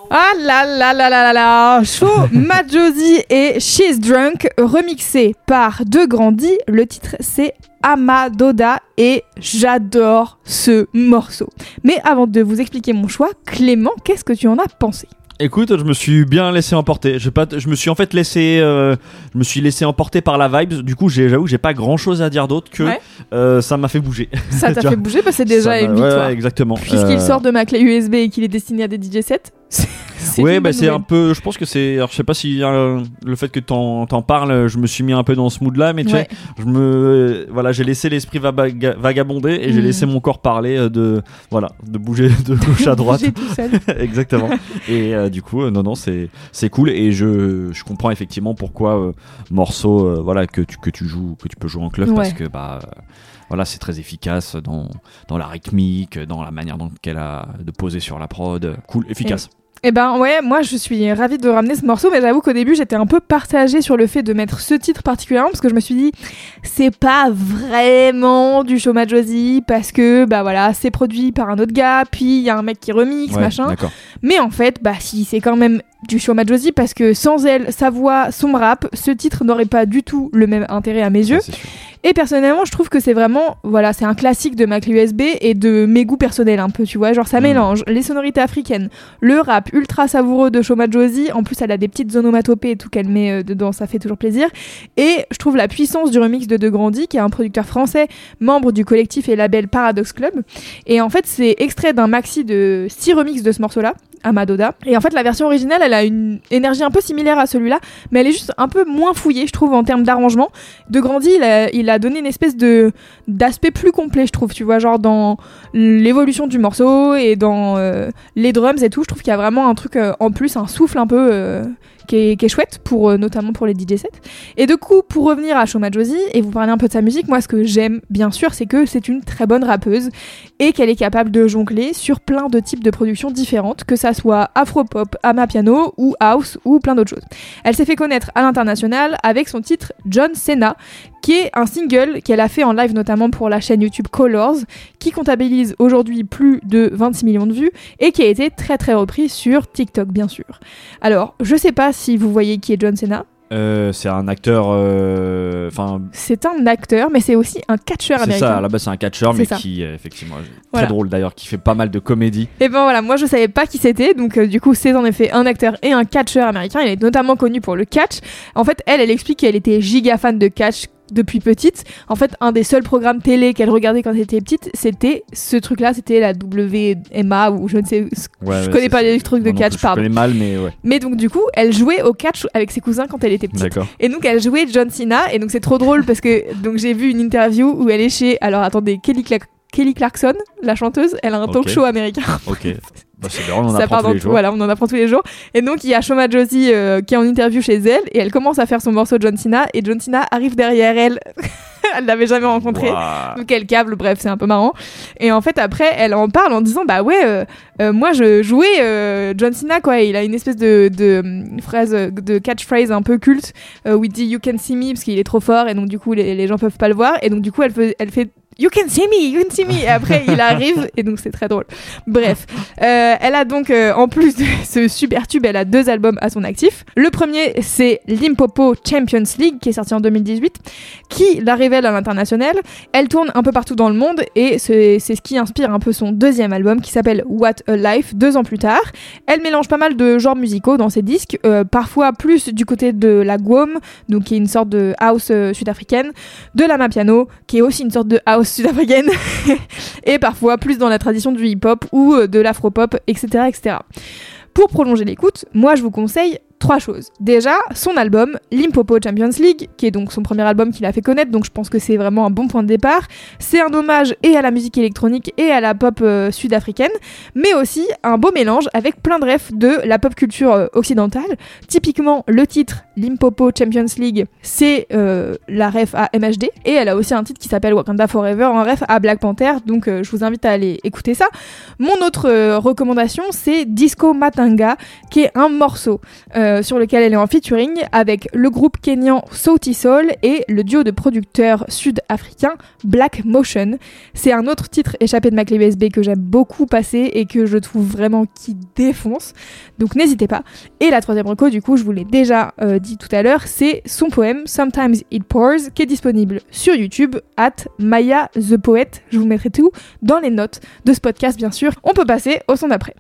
S2: Ah là là là là là là Show [LAUGHS] Majosi et She's Drunk remixé par De Grandi. Le titre c'est Amadoda et j'adore ce morceau. Mais avant de vous expliquer mon choix, Clément, qu'est-ce que tu en as pensé?
S1: Écoute, je me suis bien laissé emporter. Je, pas, je me suis en fait laissé, euh, je me suis laissé emporter par la vibe. Du coup, j'avoue, que j'ai pas grand chose à dire d'autre que
S2: Ouais.
S1: euh, ça m'a fait bouger. [LAUGHS]
S2: Ça [LAUGHS] t'a fait bouger parce que c'est déjà
S1: Ça
S2: une victoire.
S1: ouais, exactement.
S2: Puisqu'il
S1: Euh,
S2: sort de ma clé USB et qu'il est destiné à des DJ sets, une
S1: bah c'est un peu. Je pense que c'est. Alors, je sais pas si euh, le fait que t'en t'en parles, je me suis mis un peu dans ce mood-là, mais tu
S2: Ouais.
S1: sais, je me. euh, Voilà, j'ai laissé l'esprit vaga- vagabonder et j'ai
S2: Mm.
S1: laissé mon corps parler euh, de. Voilà, de bouger [LAUGHS] de gauche à droite.
S2: Tout seul. [LAUGHS]
S1: Exactement. Et euh, du coup, euh, non, non, c'est c'est cool et je, je comprends effectivement pourquoi euh, morceau, voilà, que tu que tu joues, que tu peux jouer en club parce que bah. voilà, c'est très efficace dans, dans la rythmique, dans la manière dont qu'elle a de poser sur la prod. Cool, efficace.
S2: Eh ben ouais, moi je suis ravie de ramener ce morceau, mais j'avoue qu'au début j'étais un peu partagée sur le fait de mettre ce titre particulièrement parce que je me suis dit c'est pas vraiment du Shoma Josie parce que bah voilà c'est produit par un autre gars, puis il y a un mec qui remixe
S1: Ouais,
S2: machin. Mais en fait bah si c'est quand même du Shoma Josie parce que sans elle, sa voix, son rap, ce titre n'aurait pas du tout le même intérêt à mes yeux. Et personnellement, je trouve que c'est vraiment, voilà, c'est un classique de Mac USB et de mes goûts personnels un peu, tu vois. Genre, ça
S1: Mm.
S2: mélange les sonorités africaines, le rap ultra savoureux de Shoma Josie. En plus, elle a des petites onomatopées et tout qu'elle met euh, dedans, ça fait toujours plaisir. Et je trouve la puissance du remix de De Grandi, qui est un producteur français, membre du collectif et label Paradox Club. Et en fait, c'est extrait d'un maxi de 6 remixes de ce morceau-là. À Madoda. Et en fait, la version originale, elle a une énergie un peu similaire à celui-là, mais elle est juste un peu moins fouillée, je trouve, en termes d'arrangement. De Grandi, il a, donné une espèce de d'aspect plus complet, je trouve, tu vois, genre dans l'évolution du morceau et dans euh, les drums et tout. Je trouve qu'il y a vraiment un truc euh, en plus, un souffle un peu euh, qui, est, chouette, pour, euh, notamment pour les DJ sets. Et du coup, pour revenir à Shoma Josie et vous parler un peu de sa musique, moi, ce que j'aime, bien sûr, c'est que c'est une très bonne rappeuse et qu'elle est capable de jongler sur plein de types de productions différentes, que ça soit afro-pop, amapiano ou house ou plein d'autres choses. Elle s'est fait connaître à l'international avec son titre John Cena, qui est un single qu'elle a fait en live notamment pour la chaîne YouTube Colors, qui comptabilise aujourd'hui plus de 26 millions de vues et qui a été très très repris sur TikTok bien sûr. Alors, je sais pas si vous voyez qui est John Cena.
S1: Euh, c'est un acteur. euh, Enfin,
S2: C'est un acteur, mais c'est aussi un catcheur
S1: c'est
S2: américain.
S1: ça. À la base, c'est un catcheur,
S2: C'est
S1: mais
S2: ça.
S1: qui, euh, effectivement,
S2: Voilà.
S1: très drôle d'ailleurs, qui fait pas mal de comédie.
S2: Et ben voilà, moi je savais pas qui c'était, donc du coup c'est en effet un acteur et un catcheur américain. Il est notamment connu pour le catch. En fait, elle, elle explique qu'elle était giga fan de catch depuis petite. En fait, un des seuls programmes télé qu'elle regardait quand elle était petite, c'était ce truc-là, c'était la WMA ou je ne sais.
S1: Ouais,
S2: je connais pas les trucs de catch, pardon.
S1: Je connais mal, mais ouais.
S2: Mais donc du coup, elle jouait au catch avec ses cousins quand elle était petite.
S1: D'accord.
S2: Et donc elle jouait John Cena et donc c'est trop drôle parce que donc j'ai vu une interview où elle est chez alors attendez Kelly, Clark- Kelly Clarkson, la chanteuse, elle a un talk
S1: Ok.
S2: show américain. [LAUGHS]
S1: Ok. Bah, c'est drôle, on en
S2: ça
S1: apprend tous les
S2: tout,
S1: jours.
S2: voilà, on en apprend tous les jours. Et donc il y a Shoma Josie euh, qui est en interview chez elle et elle commence à faire son morceau John Cena et John Cena arrive derrière elle. [LAUGHS] elle l'avait jamais rencontré.
S1: Waouh.
S2: Donc elle câble, bref, c'est un peu marrant. Et en fait, après, elle en parle en disant Bah ouais, euh, euh, moi je jouais John Cena, quoi. Il a une espèce de, de hum, phrase, de catchphrase un peu culte où il dit You can see me parce qu'il est trop fort et donc du coup les, les gens peuvent pas le voir. Et donc du coup, elle fait, elle fait You can see me, you can see me. Et après, il [LAUGHS] arrive et donc c'est très drôle. Bref, euh, elle a donc, euh, en plus de [LAUGHS] ce super tube, elle a deux albums à son actif. Le premier, c'est Limpopo Champions League qui est sorti en 2018, qui la révèle à l'international. Elle tourne un peu partout dans le monde et c'est ce qui inspire un peu son deuxième album qui s'appelle What a Life deux ans plus tard. Elle mélange pas mal de genres musicaux dans ses disques, euh, parfois plus du côté de la guam, donc qui est une sorte de house sud-africaine, de la mapiano, qui est aussi une sorte de house sud-africaine, [LAUGHS] et parfois plus dans la tradition du hip-hop ou euh, de l'afro-pop, etc., etc. Pour prolonger l'écoute, moi je vous conseille trois choses. Déjà, son album Limpopo Champions League, qui est donc son premier album qu'il a fait connaître, donc je pense que c'est vraiment un bon point de départ. C'est un hommage et à la musique électronique et à la pop euh, sud-africaine, mais aussi un beau mélange avec plein de refs de la pop culture euh, occidentale. Typiquement, le titre Limpopo Champions League, c'est euh, la ref à MHD, et elle a aussi un titre qui s'appelle Wakanda Forever, en ref à Black Panther, donc je vous invite à aller écouter ça. Mon autre recommandation, c'est Disco Matanga, qui est un morceau sur lequel elle est en featuring avec le groupe kenyan Sauti Soul et le duo de producteurs sud-africains Black Motion. C'est un autre titre échappé de ma clé USB que j'aime beaucoup passer et que je trouve vraiment qui défonce. Donc n'hésitez pas. Et la troisième reco, du coup, je vous l'ai déjà euh, dit tout à l'heure, c'est son poème Sometimes It Pours qui est disponible sur YouTube at Maya the Poet. Je vous mettrai tout dans les notes de ce podcast, bien sûr. On peut passer au son d'après.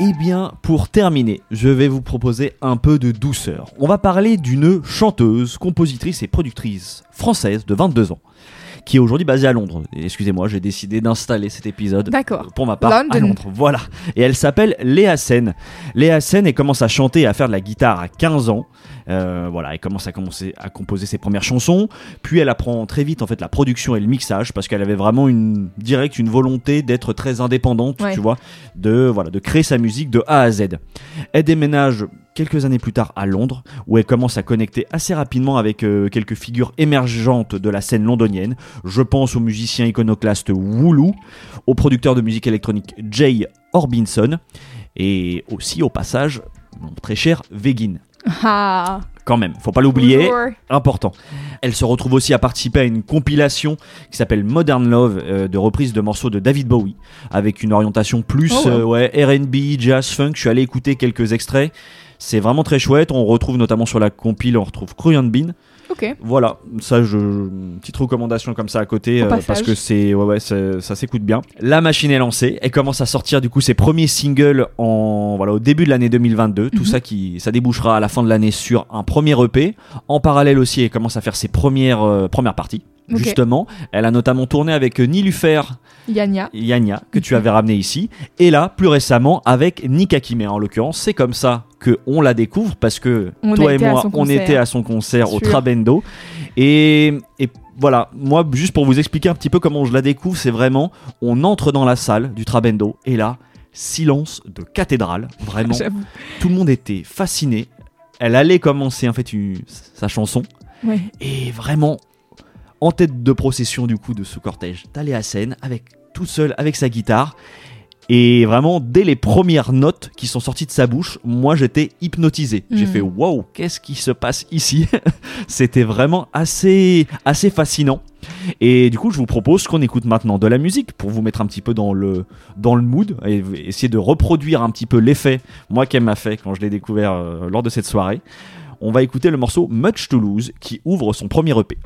S1: Eh bien, pour terminer, je vais vous proposer un peu de douceur. On va parler d'une chanteuse, compositrice et productrice française de 22 ans qui est aujourd'hui basée à Londres. Excusez-moi, j'ai décidé d'installer cet épisode
S2: D'accord.
S1: pour ma part à. Londres. Voilà. Et elle s'appelle Léa Sen. Léa Sen, elle commence à chanter et à faire de la guitare à 15 ans. Euh, voilà, elle commence à, commencer à composer ses premières chansons. Puis elle apprend très vite en fait la production et le mixage parce qu'elle avait vraiment une direct une volonté d'être très indépendante,
S2: Ouais.
S1: tu vois, de voilà, de créer sa musique de A à Z. Elle déménage quelques années plus tard à Londres, où elle commence à connecter assez rapidement avec euh, quelques figures émergentes de la scène londonienne. Je pense au musicien iconoclaste Wooloo, au producteur de musique électronique Jay Orbinson, et aussi au passage mon très cher Vegin.
S2: Ah,
S1: Quand même, faut pas l'oublier important. Elle se retrouve aussi à participer à une compilation qui s'appelle Modern Love euh, de reprises de morceaux de David Bowie avec une orientation plus
S2: Oh,
S1: euh, ouais, R&B, jazz, funk. Je suis allé écouter quelques extraits. C'est vraiment très chouette. On retrouve notamment sur la compile, on retrouve Korean Bean.
S2: Ok.
S1: Voilà, ça, je, une petite recommandation comme ça à côté euh, parce que c'est ouais, ouais, c'est- ça s'écoute bien. La machine est lancée. Elle commence à sortir du coup ses premiers singles en voilà au début de l'année 2022. Tout
S2: Mhm.
S1: ça qui ça débouchera à la fin de l'année sur un premier EP. En parallèle aussi, elle commence à faire ses premières euh, premières parties. Justement, elle a notamment tourné avec euh, Nilufer
S2: Yanya.
S1: Yanya que tu avais ramené ici et là plus récemment avec Nika Kime en l'occurrence. C'est comme ça que on la découvre parce que
S2: On
S1: toi et moi on était à son concert au
S2: Sûr.
S1: Trabendo et, et voilà, moi juste pour vous expliquer un petit peu comment je la découvre, c'est vraiment on entre dans la salle du Trabendo et là silence de cathédrale, vraiment tout le monde était fasciné. Elle allait commencer en fait une- sa chanson
S2: Ouais.
S1: et vraiment en tête de procession du coup de ce cortège, à scène avec tout seul avec sa guitare et vraiment dès les premières notes qui sont sorties de sa bouche, moi j'étais hypnotisé. J'ai
S2: Mhm.
S1: fait waouh, qu'est-ce qui se passe ici? [LAUGHS] C'était vraiment assez assez fascinant. Et du coup, je vous propose qu'on écoute maintenant de la musique pour vous mettre un petit peu dans le dans le mood et essayer de reproduire un petit peu l'effet moi qu'elle m'a fait quand je l'ai découvert euh, lors de cette soirée. On va écouter le morceau Much to Lose qui ouvre son premier EP.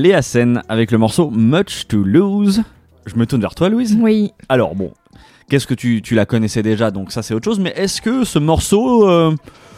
S1: Léa Sen avec le morceau Much to Lose. Je me tourne vers toi, Louise.
S2: Oui.
S1: Alors bon, qu'est-ce que tu, tu la connaissais déjà, donc ça c'est autre chose, mais est-ce que ce morceau euh,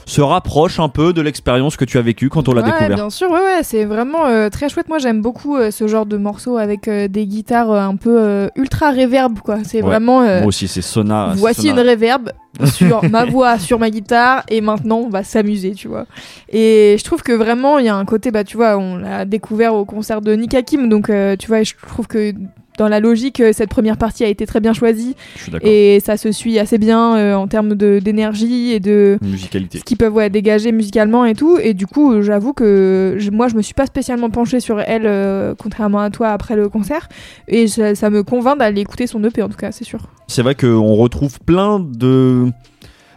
S1: se rapproche un peu de l'expérience que tu as vécue quand on l'a
S2: Ouais,
S1: découvert?
S2: bien sûr, ouais, ouais, c'est vraiment euh, très chouette. Moi, j'aime beaucoup euh, ce genre de morceaux avec des guitares un peu ultra reverb, quoi. C'est
S1: Ouais,
S2: vraiment.
S1: Moi aussi, c'est Sona.
S2: Voici
S1: Sona.
S2: une reverb sur [LAUGHS] ma voix, sur ma guitare, et maintenant on va s'amuser, tu vois. Et je trouve que vraiment il y a un côté, bah tu vois, on l'a découvert au concert de Nika Kim, donc tu vois, je trouve que dans la logique, euh, cette première partie a été très bien choisie
S1: Je suis d'accord.
S2: et ça se suit assez bien euh, en termes d'énergie et de
S1: Musicalité.
S2: ce qu'ils peuvent ouais, dégager musicalement et tout. Et du coup, euh, j'avoue que je- moi, je me suis pas spécialement penchée sur elle, euh, contrairement à toi après le concert. Et ça, ça me convainc d'aller écouter son EP, en tout cas, c'est sûr.
S1: C'est vrai qu'on retrouve plein de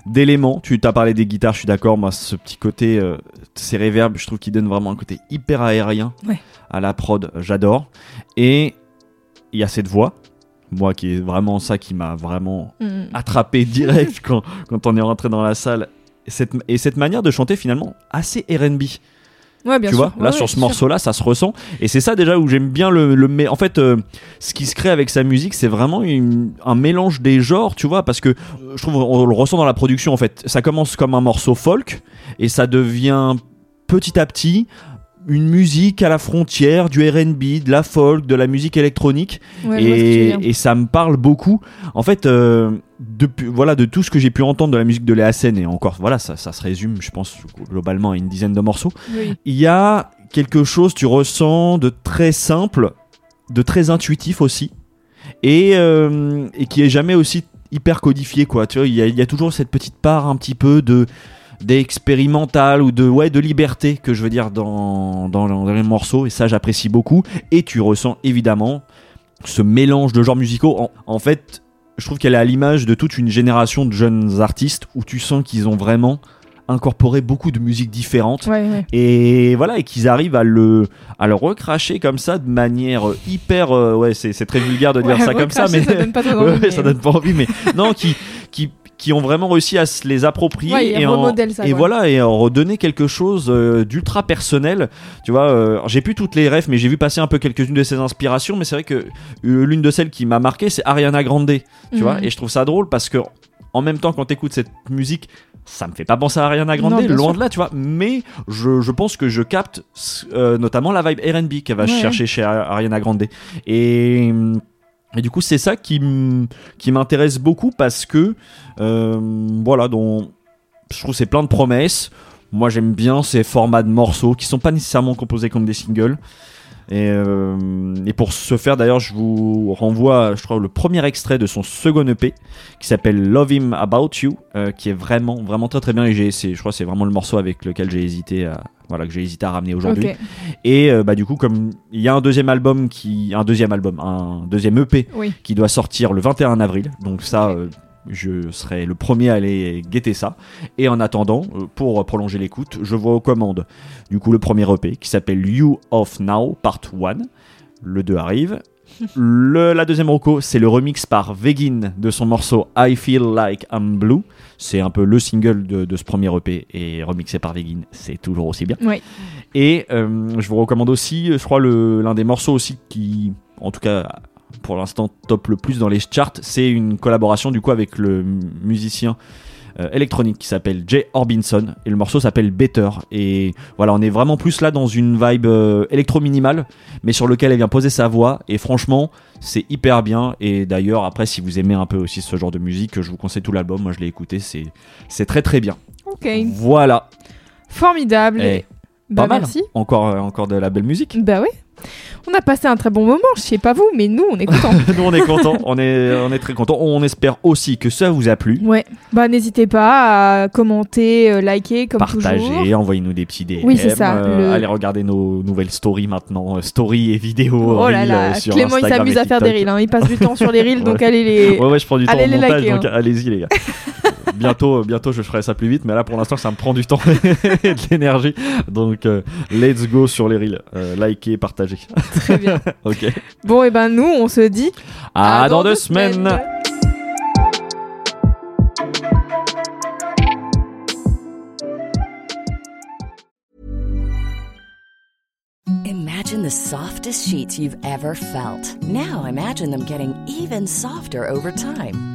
S1: d'éléments. Tu t'as parlé des guitares, je suis d'accord. Moi, ce petit côté, euh, ces réverbes, je trouve qu'ils donnent vraiment un côté hyper aérien
S2: Ouais.
S1: à la prod. J'adore. Et il y a cette voix, moi qui est vraiment ça qui m'a vraiment
S2: Mm.
S1: attrapé [LAUGHS] direct quand, quand on est rentré dans la salle. Et cette, et cette manière de chanter finalement assez RB.
S2: Ouais, bien
S1: tu
S2: sûr.
S1: vois, là
S2: Ouais,
S1: sur
S2: ouais,
S1: ce morceau-là, ça se ressent. Et c'est ça déjà où j'aime bien le, le En fait, euh, ce qui se crée avec sa musique, c'est vraiment une- un mélange des genres, tu vois, parce que euh, je trouve on le ressent dans la production. En fait, ça commence comme un morceau folk et ça devient petit à petit une musique à la frontière du R&B, de la folk, de la musique électronique
S2: Ouais,
S1: et, ça me parle beaucoup. En fait, euh, depuis, voilà, de tout ce que j'ai pu entendre de la musique de Léa Sen, et encore, voilà, ça, ça se résume, je pense, globalement à une dizaine de morceaux.
S2: Oui.
S1: Il y a quelque chose, tu ressens, de très simple, de très intuitif aussi, et, euh, et qui est jamais aussi hyper codifié, quoi. Tu vois, il y, a, il y a toujours cette petite part un petit peu de d'expérimental ou de ouais de liberté que je veux dire dans, dans, dans les morceaux et ça j'apprécie beaucoup. Et tu ressens évidemment ce mélange de genres musicaux. En, en fait je trouve qu'elle est à l'image de toute une génération de jeunes artistes où tu sens qu'ils ont vraiment incorporé beaucoup de musiques différentes.
S2: Ouais, ouais.
S1: et voilà et qu'ils arrivent à le à le recracher comme ça de manière euh, hyper euh, ouais c'est c'est très vulgaire de dire
S2: Ouais,
S1: ça comme ça mais
S2: ça donne pas [LAUGHS] envie, mais-
S1: ça donne pas envie mais non qui qui qui ont vraiment réussi à se les approprier
S2: Ouais,
S1: et, en,
S2: ça,
S1: et voilà et en redonner quelque chose euh, d'ultra personnel tu vois euh, j'ai plus toutes les refs mais j'ai vu passer un peu quelques-unes de ses inspirations mais c'est vrai que euh, l'une de celles qui m'a marqué c'est Ariana Grande tu
S2: Mhm.
S1: vois et je trouve ça drôle parce que en même temps quand t'écoutes cette musique ça me fait pas penser à Ariana Grande
S2: Non,
S1: loin
S2: sûr.
S1: de là tu vois mais je, je pense que je capte euh, notamment la vibe R&B qu'elle va
S2: Ouais.
S1: chercher chez Ari- Ariana Grande et et du coup, c'est ça qui m'intéresse beaucoup parce que, euh, voilà, dont je trouve c'est plein de promesses. Moi, j'aime bien ces formats de morceaux qui sont pas nécessairement composés comme des singles. Et, euh, pour ce faire, d'ailleurs, je vous renvoie, je crois, le premier extrait de son second EP qui s'appelle Love Him About You, euh, qui est vraiment, vraiment très très bien. Et je crois, c'est vraiment le morceau avec lequel j'ai hésité à, voilà, que j'ai hésité à ramener aujourd'hui. Et euh, bah du coup, comme il y a un deuxième album qui, un deuxième album, un deuxième EP
S2: Oui.
S1: qui doit sortir le 21 avril. Donc ça, euh, je serai le premier à aller guetter ça. Et en attendant, euh, pour prolonger l'écoute, je vous recommande du coup le premier EP qui s'appelle You of Now Part 1. Le 2 arrive. Le, la deuxième roco, c'est le remix par Vegin de son morceau I Feel Like I'm Blue. C'est un peu le single de, de ce premier EP et remixé par Vegin, c'est toujours aussi bien. Et euh, je vous recommande aussi, je crois, l'un des morceaux aussi qui, en tout cas, pour l'instant, top le plus dans les charts. C'est une collaboration du coup avec le musicien euh, électronique qui s'appelle Jay Orbinson et le morceau s'appelle Better. Et voilà, on est vraiment plus là dans une vibe euh, électro-minimale, mais sur lequel elle vient poser sa voix. Et franchement, c'est hyper bien. Et d'ailleurs, après, si vous aimez un peu aussi ce genre de musique, je vous conseille tout l'album. Moi, je l'ai écouté, c'est c'est très très bien.
S2: Ok.
S1: Voilà.
S2: Formidable.
S1: Eh,
S2: Bah,
S1: pas mal.
S2: merci.
S1: Encore, euh, encore de la belle musique.
S2: Bah ouais. On a passé un très bon moment, je sais pas vous, mais nous on est contents. [LAUGHS]
S1: Nous on est contents, on est, on est très contents. On espère aussi que ça vous a plu.
S2: ouais. Bah n'hésitez pas à commenter, euh, liker comme.
S1: Partagez, envoyez-nous des petits DM.
S2: Oui, c'est ça,
S1: euh,
S2: le-
S1: Allez regarder nos nouvelles stories maintenant, euh, stories et vidéos.
S2: Oh là là,
S1: sur
S2: Clément il s'amuse à faire des reels, hein. il passe du temps sur les reels, donc [LAUGHS] allez les.
S1: Ouais, ouais, je prends du temps
S2: Allez les
S1: montage,
S2: liker,
S1: donc
S2: hein.
S1: allez-y les gars. [LAUGHS] bientôt, bientôt je ferai ça plus vite, mais là pour l'instant ça me prend du temps et de l'énergie. Donc euh, let's go sur les reels, likez, partagez.
S2: Très bien. [LAUGHS]
S1: ok.
S2: Bon et ben nous on se dit.
S1: À, dans, deux semaines.
S7: Imagine the softest sheets you've ever felt. Now imagine them getting even softer over time.